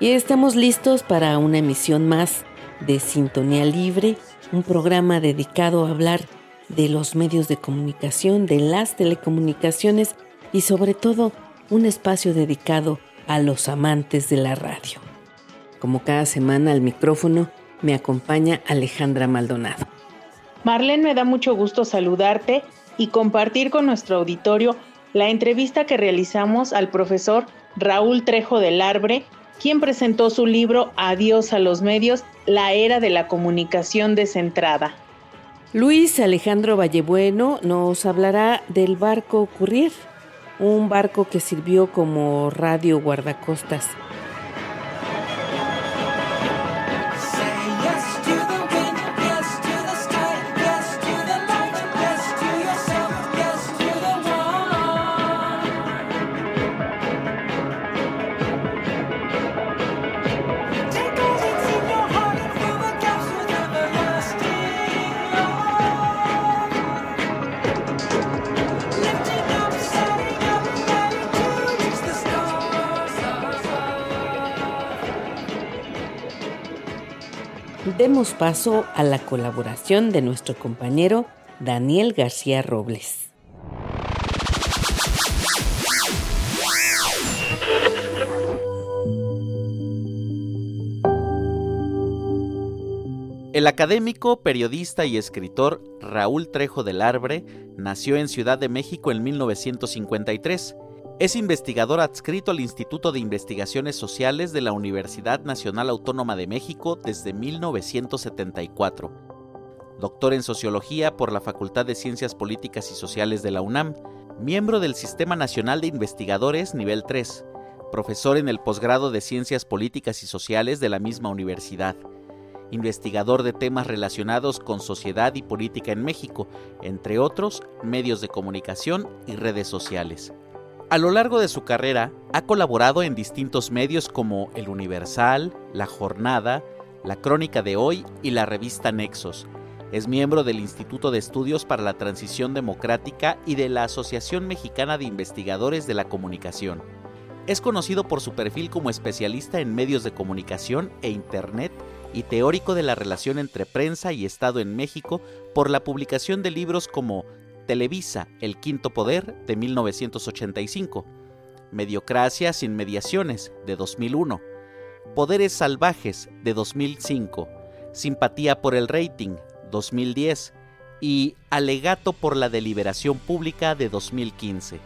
Y estamos listos para una emisión más de Sintonía Libre, un programa dedicado a hablar de los medios de comunicación, de las telecomunicaciones y sobre todo un espacio dedicado a los amantes de la radio. Como cada semana al micrófono me acompaña Alejandra Maldonado. Marlene, me da mucho gusto saludarte y compartir con nuestro auditorio la entrevista que realizamos al profesor Raúl Trejo del Arbre, quien presentó su libro Adiós a los medios, la era de la comunicación descentrada. Luis Alejandro Vallebueno nos hablará del barco Ocurrir, un barco que sirvió como radio guardacostas demos paso a la colaboración de nuestro compañero Daniel García Robles. El académico, periodista y escritor Raúl Trejo del Arbre nació en Ciudad de México en 1953 es investigador adscrito al Instituto de Investigaciones Sociales de la Universidad Nacional Autónoma de México desde 1974. Doctor en Sociología por la Facultad de Ciencias Políticas y Sociales de la UNAM, miembro del Sistema Nacional de Investigadores Nivel 3, profesor en el posgrado de Ciencias Políticas y Sociales de la misma universidad, investigador de temas relacionados con sociedad y política en México, entre otros medios de comunicación y redes sociales. A lo largo de su carrera ha colaborado en distintos medios como El Universal, La Jornada, La Crónica de Hoy y la revista Nexos. Es miembro del Instituto de Estudios para la Transición Democrática y de la Asociación Mexicana de Investigadores de la Comunicación. Es conocido por su perfil como especialista en medios de comunicación e Internet y teórico de la relación entre prensa y Estado en México por la publicación de libros como Televisa, El Quinto Poder, de 1985, Mediocracia sin mediaciones, de 2001, Poderes Salvajes, de 2005, Simpatía por el Rating, 2010, y Alegato por la Deliberación Pública, de 2015.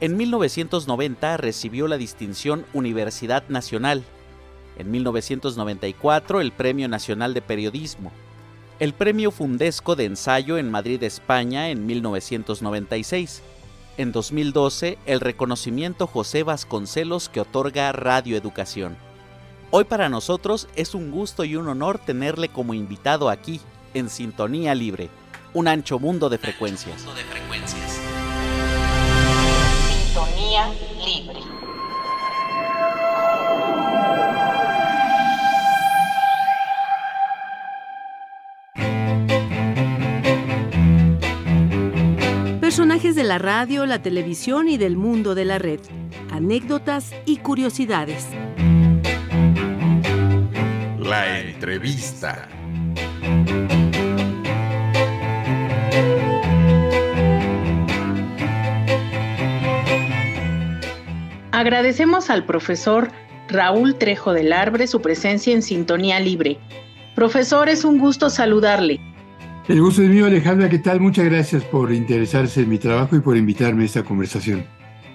En 1990 recibió la distinción Universidad Nacional. En 1994 el Premio Nacional de Periodismo el Premio Fundesco de Ensayo en Madrid, España, en 1996. En 2012, el reconocimiento José Vasconcelos que otorga Radio Educación. Hoy para nosotros es un gusto y un honor tenerle como invitado aquí, en Sintonía Libre, un ancho mundo de frecuencias. Sintonía Libre. De la radio, la televisión y del mundo de la red. Anécdotas y curiosidades. La entrevista. Agradecemos al profesor Raúl Trejo del Arbre su presencia en Sintonía Libre. Profesor, es un gusto saludarle. El gusto es mío, Alejandra. ¿Qué tal? Muchas gracias por interesarse en mi trabajo y por invitarme a esta conversación.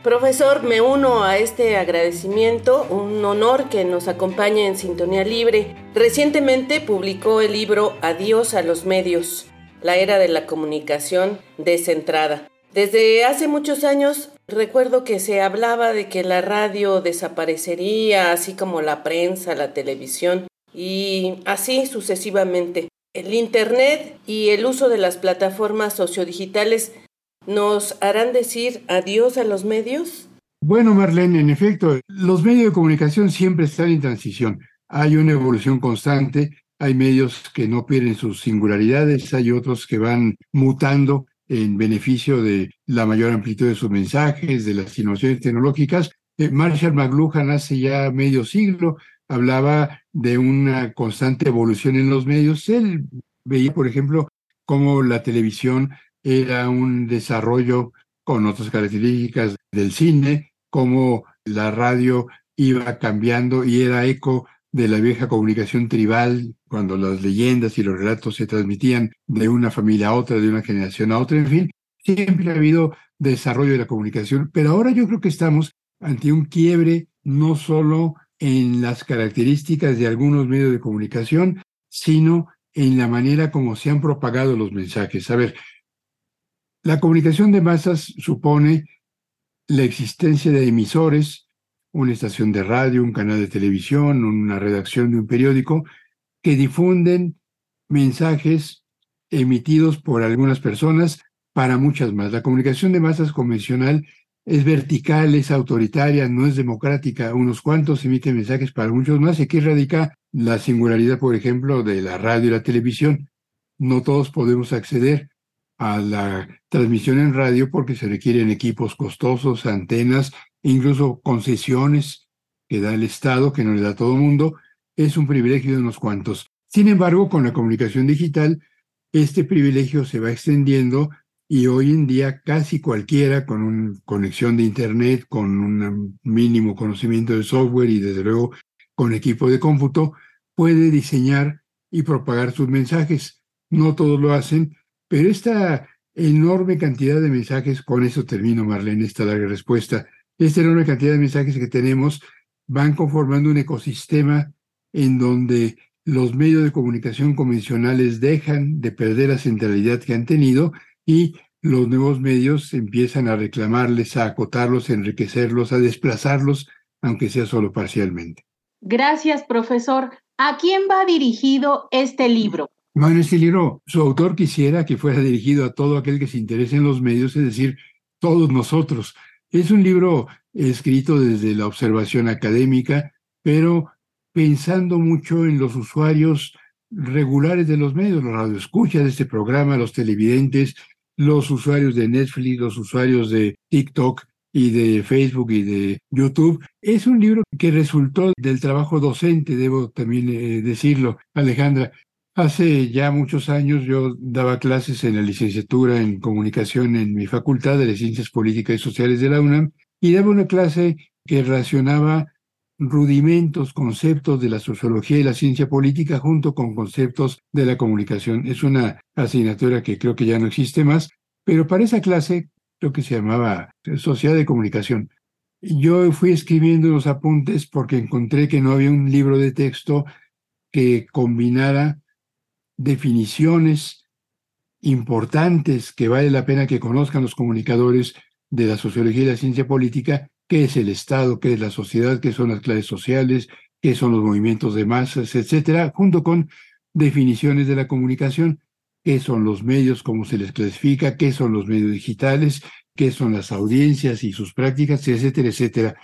Profesor, me uno a este agradecimiento, un honor que nos acompañe en Sintonía Libre. Recientemente publicó el libro Adiós a los medios, la era de la comunicación descentrada. Desde hace muchos años recuerdo que se hablaba de que la radio desaparecería, así como la prensa, la televisión, y así sucesivamente. El Internet y el uso de las plataformas sociodigitales nos harán decir adiós a los medios. Bueno, Marlene, en efecto, los medios de comunicación siempre están en transición. Hay una evolución constante, hay medios que no pierden sus singularidades, hay otros que van mutando en beneficio de la mayor amplitud de sus mensajes, de las innovaciones tecnológicas. Eh, Marshall McLuhan hace ya medio siglo hablaba de una constante evolución en los medios. Él veía, por ejemplo, cómo la televisión era un desarrollo con otras características del cine, cómo la radio iba cambiando y era eco de la vieja comunicación tribal, cuando las leyendas y los relatos se transmitían de una familia a otra, de una generación a otra, en fin, siempre ha habido desarrollo de la comunicación, pero ahora yo creo que estamos ante un quiebre no solo en las características de algunos medios de comunicación, sino en la manera como se han propagado los mensajes. A ver, la comunicación de masas supone la existencia de emisores, una estación de radio, un canal de televisión, una redacción de un periódico, que difunden mensajes emitidos por algunas personas para muchas más. La comunicación de masas convencional es vertical, es autoritaria, no es democrática. Unos cuantos emiten mensajes para muchos más y aquí radica la singularidad, por ejemplo, de la radio y la televisión. No todos podemos acceder a la transmisión en radio porque se requieren equipos costosos, antenas, incluso concesiones que da el Estado, que no le da a todo el mundo. Es un privilegio de unos cuantos. Sin embargo, con la comunicación digital, este privilegio se va extendiendo y hoy en día casi cualquiera con una conexión de Internet, con un mínimo conocimiento de software y desde luego con equipo de cómputo, puede diseñar y propagar sus mensajes. No todos lo hacen, pero esta enorme cantidad de mensajes, con eso termino Marlene esta larga respuesta, esta enorme cantidad de mensajes que tenemos van conformando un ecosistema en donde los medios de comunicación convencionales dejan de perder la centralidad que han tenido y los nuevos medios empiezan a reclamarles, a acotarlos, a enriquecerlos, a desplazarlos, aunque sea solo parcialmente. Gracias, profesor. ¿A quién va dirigido este libro? Bueno, este libro, su autor quisiera que fuera dirigido a todo aquel que se interese en los medios, es decir, todos nosotros. Es un libro escrito desde la observación académica, pero pensando mucho en los usuarios regulares de los medios, los radioescuchas de este programa, los televidentes, los usuarios de Netflix, los usuarios de TikTok y de Facebook y de YouTube. Es un libro que resultó del trabajo docente, debo también eh, decirlo, Alejandra. Hace ya muchos años yo daba clases en la licenciatura en comunicación en mi facultad de Ciencias Políticas y Sociales de la UNAM y daba una clase que relacionaba rudimentos, conceptos de la sociología y la ciencia política junto con conceptos de la comunicación. Es una asignatura que creo que ya no existe más, pero para esa clase, lo que se llamaba Sociedad de Comunicación, yo fui escribiendo los apuntes porque encontré que no había un libro de texto que combinara definiciones importantes que vale la pena que conozcan los comunicadores de la sociología y la ciencia política qué es el Estado, qué es la sociedad, qué son las clases sociales, qué son los movimientos de masas, etcétera, junto con definiciones de la comunicación, qué son los medios, cómo se les clasifica, qué son los medios digitales, qué son las audiencias y sus prácticas, etcétera, etcétera.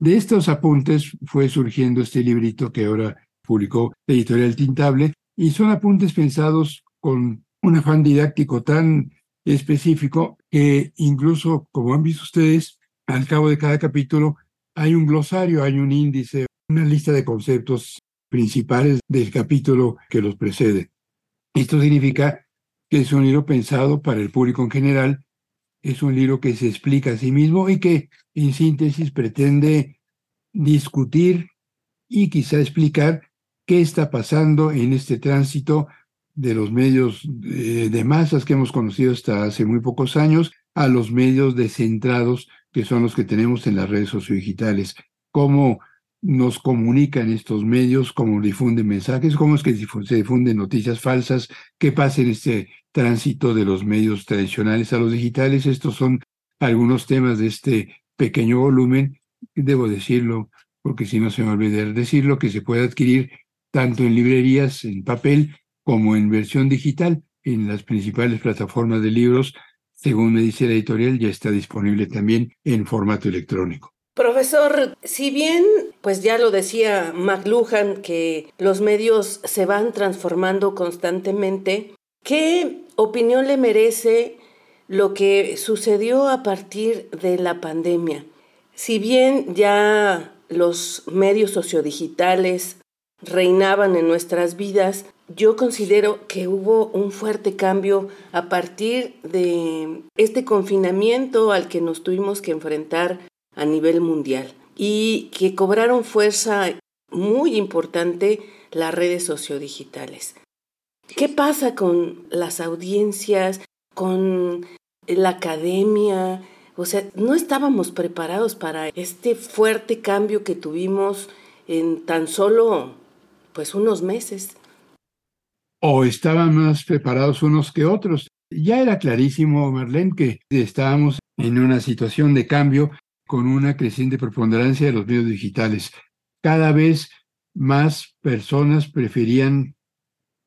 De estos apuntes fue surgiendo este librito que ahora publicó Editorial Tintable, y son apuntes pensados con un afán didáctico tan específico que incluso, como han visto ustedes, al cabo de cada capítulo hay un glosario, hay un índice, una lista de conceptos principales del capítulo que los precede. Esto significa que es un libro pensado para el público en general, es un libro que se explica a sí mismo y que, en síntesis, pretende discutir y quizá explicar qué está pasando en este tránsito de los medios de, masas que hemos conocido hasta hace muy pocos años a los medios descentrados que son los que tenemos en las redes sociodigitales. Cómo nos comunican estos medios, cómo difunden mensajes, cómo es que se difunden noticias falsas, qué pasa en este tránsito de los medios tradicionales a los digitales. Estos son algunos temas de este pequeño volumen, debo decirlo, porque si no se me olvida decirlo, que se puede adquirir tanto en librerías en papel como en versión digital en las principales plataformas de libros. Según me dice la editorial, ya está disponible también en formato electrónico. Profesor, si bien, pues ya lo decía McLuhan, que los medios se van transformando constantemente, ¿qué opinión le merece lo que sucedió a partir de la pandemia? Si bien ya los medios sociodigitales reinaban en nuestras vidas, yo considero que hubo un fuerte cambio a partir de este confinamiento al que nos tuvimos que enfrentar a nivel mundial y que cobraron fuerza muy importante las redes sociodigitales. ¿Qué pasa con las audiencias, con la academia? O sea, no estábamos preparados para este fuerte cambio que tuvimos en tan solo pues unos meses o estaban más preparados unos que otros. Ya era clarísimo, Marlene, que estábamos en una situación de cambio con una creciente preponderancia de los medios digitales. Cada vez más personas preferían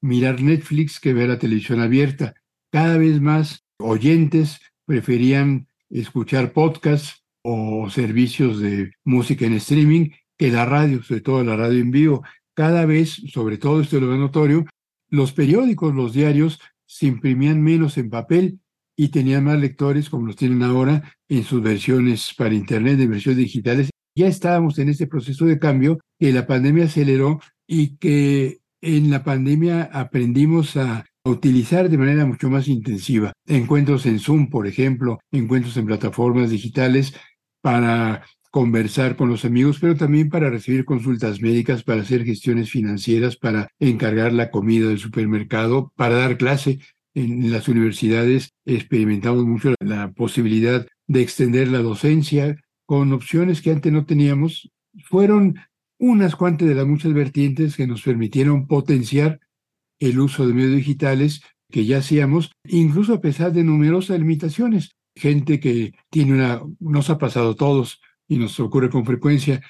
mirar Netflix que ver la televisión abierta. Cada vez más oyentes preferían escuchar podcasts o servicios de música en streaming que la radio, sobre todo la radio en vivo. Cada vez, sobre todo esto lo notorio, los periódicos, los diarios, se imprimían menos en papel y tenían más lectores como los tienen ahora en sus versiones para Internet, en versiones digitales. Ya estábamos en este proceso de cambio que la pandemia aceleró y que en la pandemia aprendimos a utilizar de manera mucho más intensiva. Encuentros en Zoom, por ejemplo, encuentros en plataformas digitales para conversar con los amigos, pero también para recibir consultas médicas, para hacer gestiones financieras, para encargar la comida del supermercado, para dar clase. En las universidades experimentamos mucho la posibilidad de extender la docencia con opciones que antes no teníamos. Fueron unas cuantas de las muchas vertientes que nos permitieron potenciar el uso de medios digitales que ya hacíamos, incluso a pesar de numerosas limitaciones. Gente que tiene una, nos ha pasado a todos, y nos ocurre con frecuencia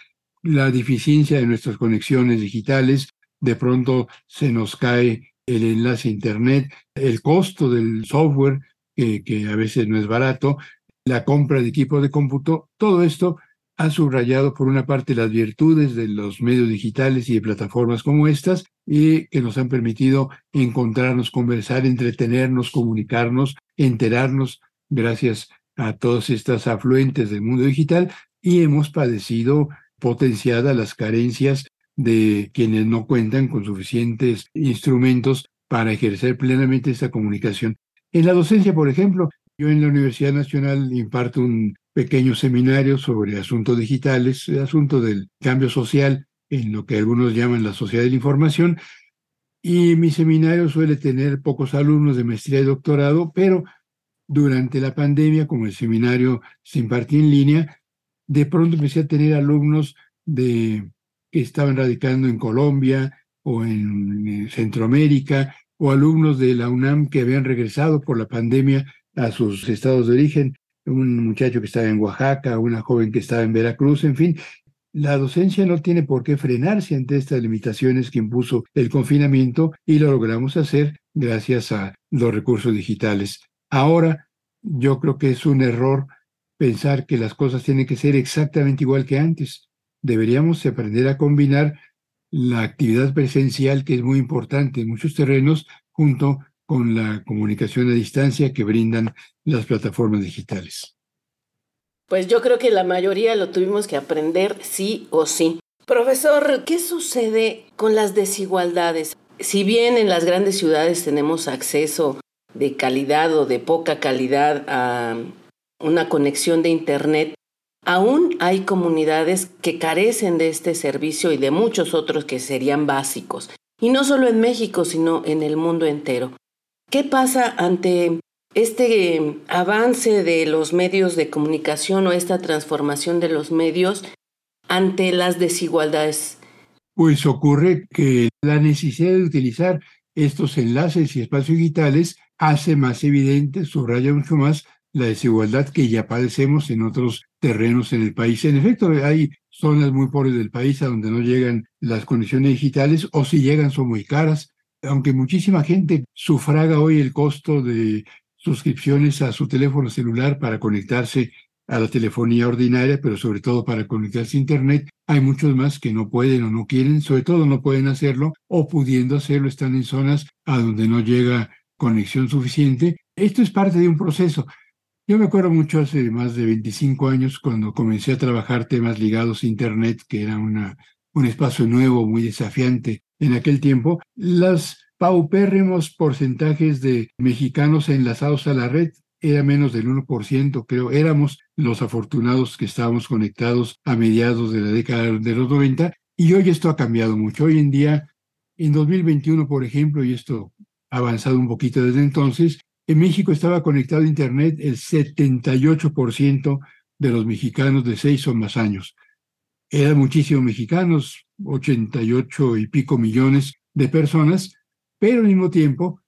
la deficiencia de nuestras conexiones digitales, de pronto se nos cae el enlace a Internet, el costo del software, que, a veces no es barato, la compra de equipo de cómputo, todo esto ha subrayado por una parte las virtudes de los medios digitales y de plataformas como estas y que nos han permitido encontrarnos, conversar, entretenernos, comunicarnos, enterarnos gracias a todas estas afluentes del mundo digital, y hemos padecido potenciadas las carencias de quienes no cuentan con suficientes instrumentos para ejercer plenamente esta comunicación. En la docencia, por ejemplo, yo en la Universidad Nacional imparto un pequeño seminario sobre asuntos digitales, asunto del cambio social en lo que algunos llaman la sociedad de la información, y mi seminario suele tener pocos alumnos de maestría y doctorado, pero durante la pandemia, como el seminario se impartía en línea, de pronto empecé a tener alumnos de, que estaban radicando en Colombia o en Centroamérica, o alumnos de la UNAM que habían regresado por la pandemia a sus estados de origen, un muchacho que estaba en Oaxaca, una joven que estaba en Veracruz, en fin. La docencia no tiene por qué frenarse ante estas limitaciones que impuso el confinamiento y lo logramos hacer gracias a los recursos digitales. Ahora, yo creo que es un error pensar que las cosas tienen que ser exactamente igual que antes. Deberíamos aprender a combinar la actividad presencial, que es muy importante en muchos terrenos, junto con la comunicación a distancia que brindan las plataformas digitales. Pues yo creo que la mayoría lo tuvimos que aprender sí o sí. Profesor, ¿qué sucede con las desigualdades? Si bien en las grandes ciudades tenemos acceso de calidad o de poca calidad a una conexión de Internet, aún hay comunidades que carecen de este servicio y de muchos otros que serían básicos. Y no solo en México, sino en el mundo entero. ¿Qué pasa ante este avance de los medios de comunicación o esta transformación de los medios ante las desigualdades? Pues ocurre que la necesidad de utilizar estos enlaces y espacios digitales hace más evidente, subraya mucho más la desigualdad que ya padecemos en otros terrenos en el país. En efecto, hay zonas muy pobres del país a donde no llegan las conexiones digitales o si llegan son muy caras, aunque muchísima gente sufraga hoy el costo de suscripciones a su teléfono celular para conectarse a la telefonía ordinaria, pero sobre todo para conectarse a Internet. Hay muchos más que no pueden o no quieren, sobre todo no pueden hacerlo o pudiendo hacerlo están en zonas a donde no llega conexión suficiente. Esto es parte de un proceso. Yo me acuerdo mucho hace más de 25 años cuando comencé a trabajar temas ligados a Internet, que era una, un espacio nuevo, muy desafiante en aquel tiempo. Los paupérrimos porcentajes de mexicanos enlazados a la red era menos del 1%, creo. Éramos los afortunados que estábamos conectados a mediados de la década de los 90 y hoy esto ha cambiado mucho. Hoy en día, en 2021, por ejemplo, y esto ha avanzado un poquito desde entonces, en México estaba conectado a Internet el 78% de los mexicanos de 6 o más años. Eran muchísimos mexicanos, 88 y pico millones de personas, pero al mismo tiempo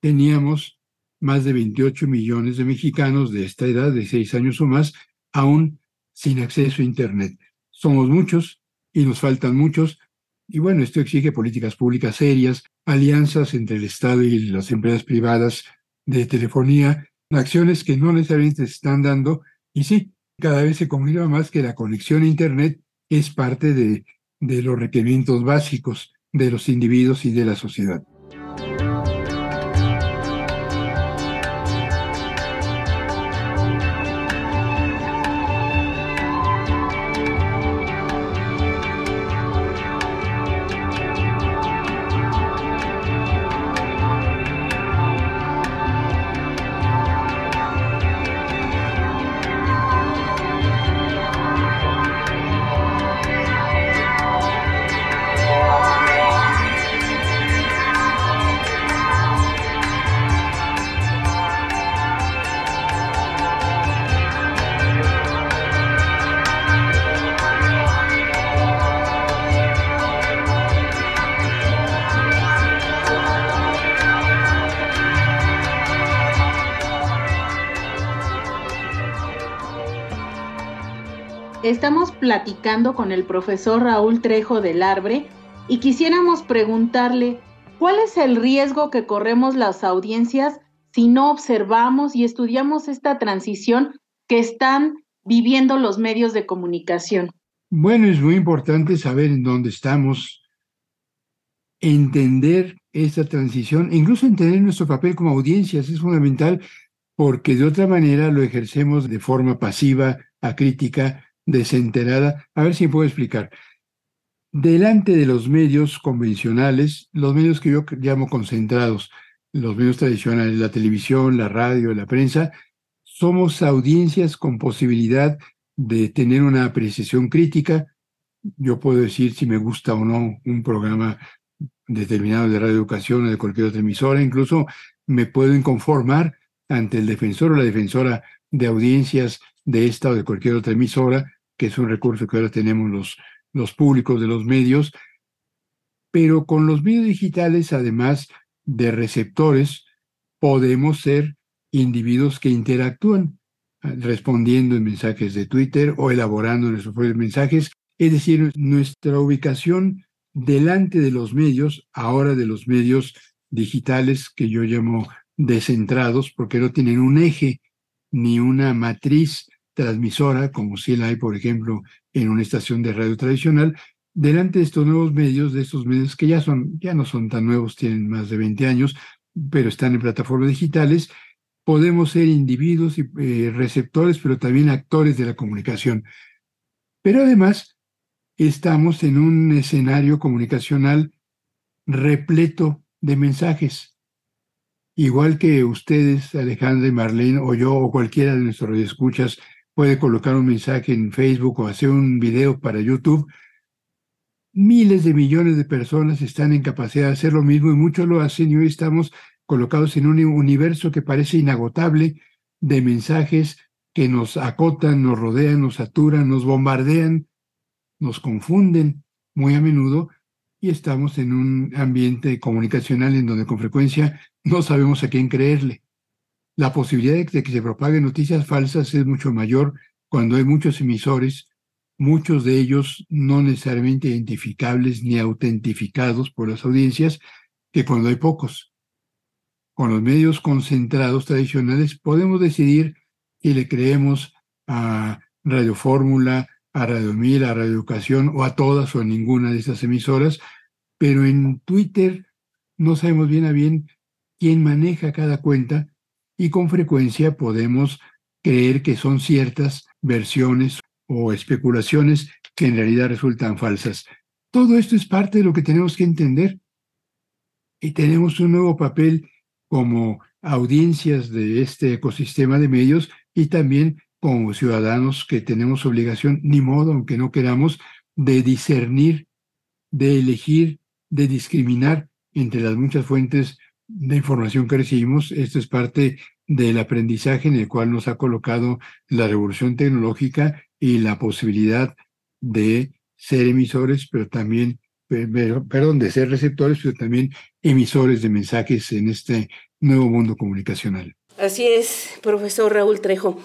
teníamos más de 28 millones de mexicanos de esta edad, de seis años o más, aún sin acceso a Internet. Somos muchos y nos faltan muchos. Y bueno, esto exige políticas públicas serias, alianzas entre el Estado y las empresas privadas de telefonía, acciones que no necesariamente se están dando. Y sí, cada vez se confirma más que la conexión a Internet es parte de, de los requerimientos básicos de los individuos y de la sociedad. Estamos platicando con el profesor Raúl Trejo del Arbre y quisiéramos preguntarle cuál es el riesgo que corremos las audiencias si no observamos y estudiamos esta transición que están viviendo los medios de comunicación. Bueno, es muy importante saber en dónde estamos, entender esta transición, incluso entender nuestro papel como audiencias es fundamental porque de otra manera lo ejercemos de forma pasiva, acrítica, desenterada. A ver si puedo explicar. Delante de los medios convencionales, los medios que yo llamo concentrados, los medios tradicionales, la televisión, la radio, la prensa, somos audiencias con posibilidad de tener una apreciación crítica. Yo puedo decir si me gusta o no un programa determinado de radioeducación o de cualquier otra emisora. Incluso me puedo inconformar ante el defensor o la defensora de audiencias de esta o de cualquier otra emisora que es un recurso que ahora tenemos los, públicos de los medios, pero con los medios digitales, además de receptores, podemos ser individuos que interactúan ah, respondiendo en mensajes de Twitter o elaborando nuestros propios mensajes. Es decir, nuestra ubicación delante de los medios, ahora de los medios digitales que yo llamo descentrados, porque no tienen un eje ni una matriz transmisora, como si la hay, por ejemplo, en una estación de radio tradicional, delante de estos nuevos medios, de estos medios que ya, son, ya no son tan nuevos, tienen más de 20 años, pero están en plataformas digitales, podemos ser individuos y eh, receptores, pero también actores de la comunicación. Pero además, estamos en un escenario comunicacional repleto de mensajes. Igual que ustedes, Alejandra y Marlene, o yo, o cualquiera de nuestros escuchas, puede colocar un mensaje en Facebook o hacer un video para YouTube. Miles de millones de personas están en capacidad de hacer lo mismo y muchos lo hacen y hoy estamos colocados en un universo que parece inagotable de mensajes que nos acotan, nos rodean, nos saturan, nos bombardean, nos confunden muy a menudo y estamos en un ambiente comunicacional en donde con frecuencia no sabemos a quién creerle. La posibilidad de que se propaguen noticias falsas es mucho mayor cuando hay muchos emisores, muchos de ellos no necesariamente identificables ni autentificados por las audiencias, que cuando hay pocos. Con los medios concentrados tradicionales podemos decidir y le creemos a Radio Fórmula, a Radio Mil, a Radio Educación o a todas o a ninguna de estas emisoras, pero en Twitter no sabemos bien a bien quién maneja cada cuenta y con frecuencia podemos creer que son ciertas versiones o especulaciones que en realidad resultan falsas. Todo esto es parte de lo que tenemos que entender y tenemos un nuevo papel como audiencias de este ecosistema de medios y también como ciudadanos que tenemos obligación, ni modo, aunque no queramos, de discernir, de elegir, de discriminar entre las muchas fuentes de información que recibimos. Esto es parte del aprendizaje en el cual nos ha colocado la revolución tecnológica y la posibilidad de ser emisores, pero también, perdón, de ser receptores, pero también emisores de mensajes en este nuevo mundo comunicacional. Así es, profesor Raúl Trejo.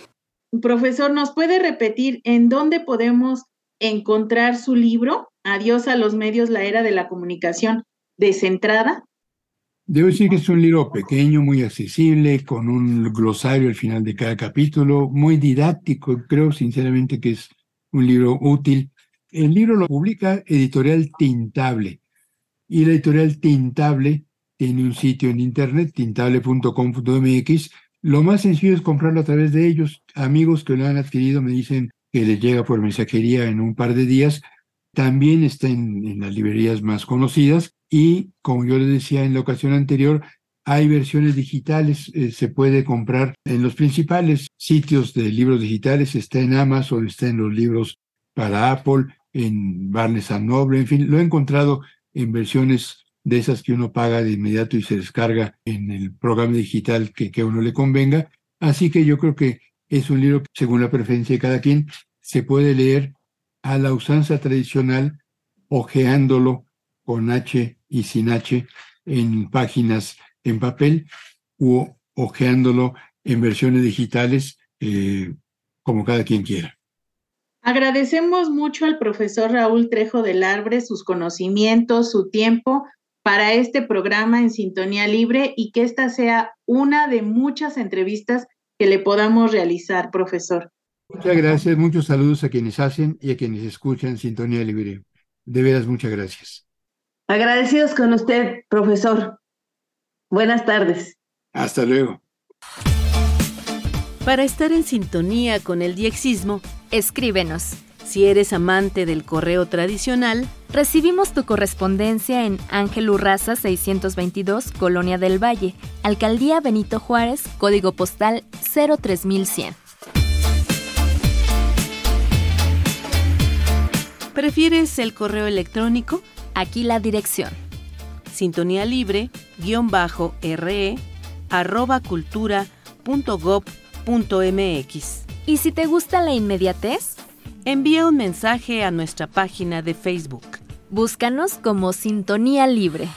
Profesor, ¿nos puede repetir en dónde podemos encontrar su libro, Adiós a los medios, la era de la comunicación descentrada? Debo decir que es un libro pequeño, muy accesible, con un glosario al final de cada capítulo, muy didáctico. Creo sinceramente que es un libro útil. El libro lo publica Editorial Tintable y la editorial Tintable tiene un sitio en internet, tintable.com.mx. Lo más sencillo es comprarlo a través de ellos. Amigos que lo han adquirido me dicen que les llega por mensajería en un par de días. También está en, las librerías más conocidas y, como yo les decía en la ocasión anterior, hay versiones digitales, eh, se puede comprar en los principales sitios de libros digitales, está en Amazon, está en los libros para Apple, en Barnes Noble, en fin, lo he encontrado en versiones de esas que uno paga de inmediato y se descarga en el programa digital que, que a uno le convenga. Así que yo creo que es un libro según la preferencia de cada quien, se puede leer a la usanza tradicional, ojeándolo con H y sin H en páginas en papel u ojeándolo en versiones digitales, eh, como cada quien quiera. Agradecemos mucho al profesor Raúl Trejo del Arbre sus conocimientos, su tiempo para este programa en Sintonía Libre y que esta sea una de muchas entrevistas que le podamos realizar, profesor. Muchas gracias, muchos saludos a quienes hacen y a quienes escuchan Sintonía Libre. De veras, muchas gracias. Agradecidos con usted, profesor. Buenas tardes. Hasta luego. Para estar en sintonía con el diexismo, escríbenos. Si eres amante del correo tradicional, recibimos tu correspondencia en Ángel Urraza 622, Colonia del Valle, Alcaldía Benito Juárez, código postal 03100. ¿Prefieres el correo electrónico? Aquí la dirección. Sintonía libre, guion bajo, re, arroba cultura. ¿Y si te gusta la inmediatez? Envía un mensaje a nuestra página de Facebook. Búscanos como Sintonía Libre.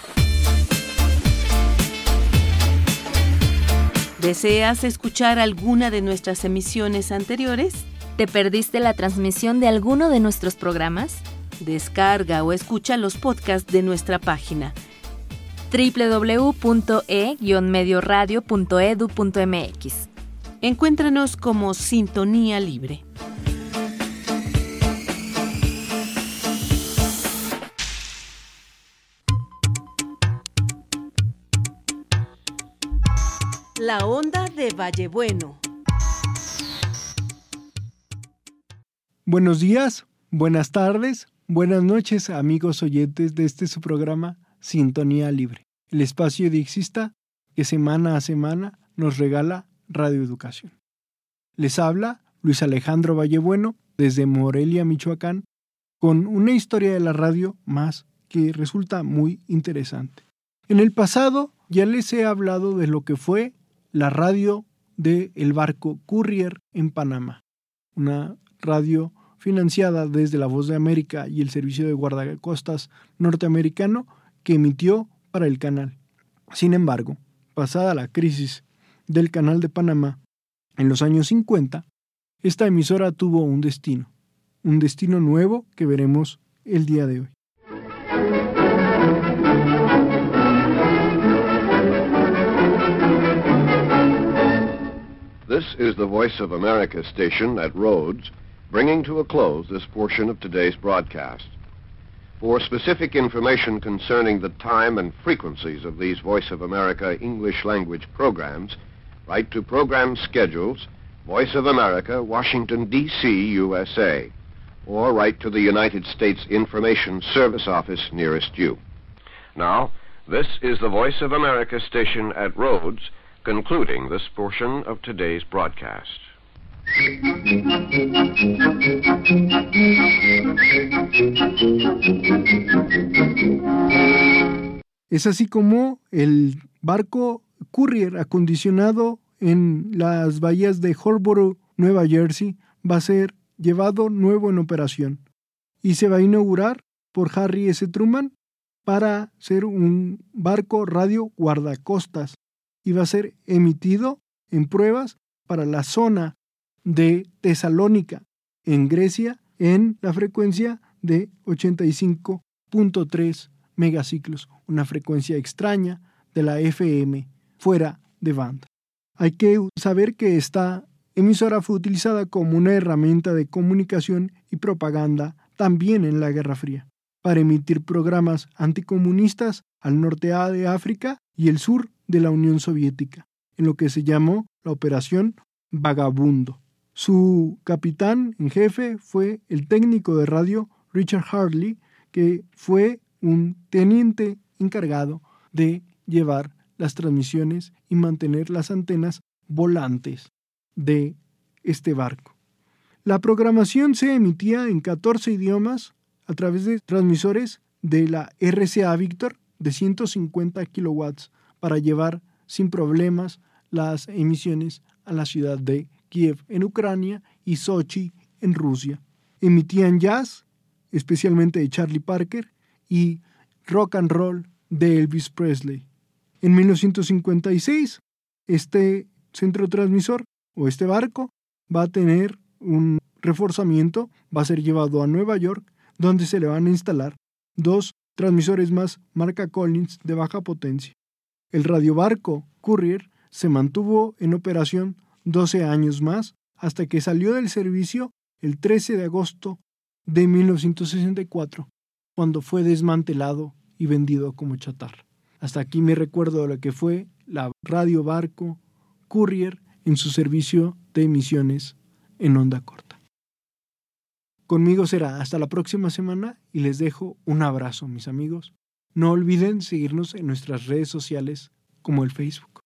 ¿Deseas escuchar alguna de nuestras emisiones anteriores? ¿Te perdiste la transmisión de alguno de nuestros programas? Descarga o escucha los podcasts de nuestra página www.e-medioradio.edu.mx. Encuéntranos como Sintonía Libre. La onda de Vallebueno. Buenos días, buenas tardes, buenas noches, amigos oyentes de este su programa Sintonía Libre, el espacio dixista que semana a semana nos regala Radio Educación. Les habla Luis Alejandro Vallebueno desde Morelia, Michoacán, con una historia de la radio más que resulta muy interesante. En el pasado ya les he hablado de lo que fue la radio del el barco Courier en Panamá, una radio financiada desde La Voz de América y el Servicio de Guardacostas norteamericano que emitió para el canal. Sin embargo, pasada la crisis del canal de Panamá en los años 50, esta emisora tuvo un destino, un destino nuevo que veremos el día de hoy. This is the Voice of America station at Rhodes, bringing to a close this portion of today's broadcast. For specific information concerning the time and frequencies of these Voice of America English language programs, write to Program Schedules, Voice of America, Washington, D.C., USA, or write to the United States Information Service Office nearest you. Now, this is the Voice of America station at Rhodes, concluding this portion of today's broadcast. Es así como el barco Courier acondicionado en las bahías de Holborough, Nueva Jersey, va a ser llevado nuevo en operación y se va a inaugurar por Harry S. Truman para ser un barco radio guardacostas y va a ser emitido en pruebas para la zona de Tesalónica, en Grecia, en la frecuencia de 85.3 megaciclos, una frecuencia extraña de la FM fuera de banda. Hay que saber que esta emisora fue utilizada como una herramienta de comunicación y propaganda también en la Guerra Fría, para emitir programas anticomunistas al norte de África y el sur de la Unión Soviética, en lo que se llamó la Operación Vagabundo. Su capitán en jefe fue el técnico de radio Richard Hartley, que fue un teniente encargado de llevar las transmisiones y mantener las antenas volantes de este barco. La programación se emitía en 14 idiomas a través de transmisores de la RCA Victor de 150 kilowatts para llevar sin problemas las emisiones a la ciudad de En Ucrania y Sochi en Rusia. Emitían jazz, especialmente de Charlie Parker, y rock and roll de Elvis Presley. En 1956, este centro transmisor o este barco va a tener un reforzamiento, va a ser llevado a Nueva York, donde se le van a instalar dos transmisores más marca Collins de baja potencia. El radiobarco Courier se mantuvo en operación 12 años más hasta que salió del servicio el 13 de agosto de 1964, cuando fue desmantelado y vendido como chatarra. Hasta aquí me recuerdo de lo que fue la radio barco Courier en su servicio de emisiones en onda corta. Conmigo será hasta la próxima semana y les dejo un abrazo, mis amigos. No olviden seguirnos en nuestras redes sociales como el Facebook.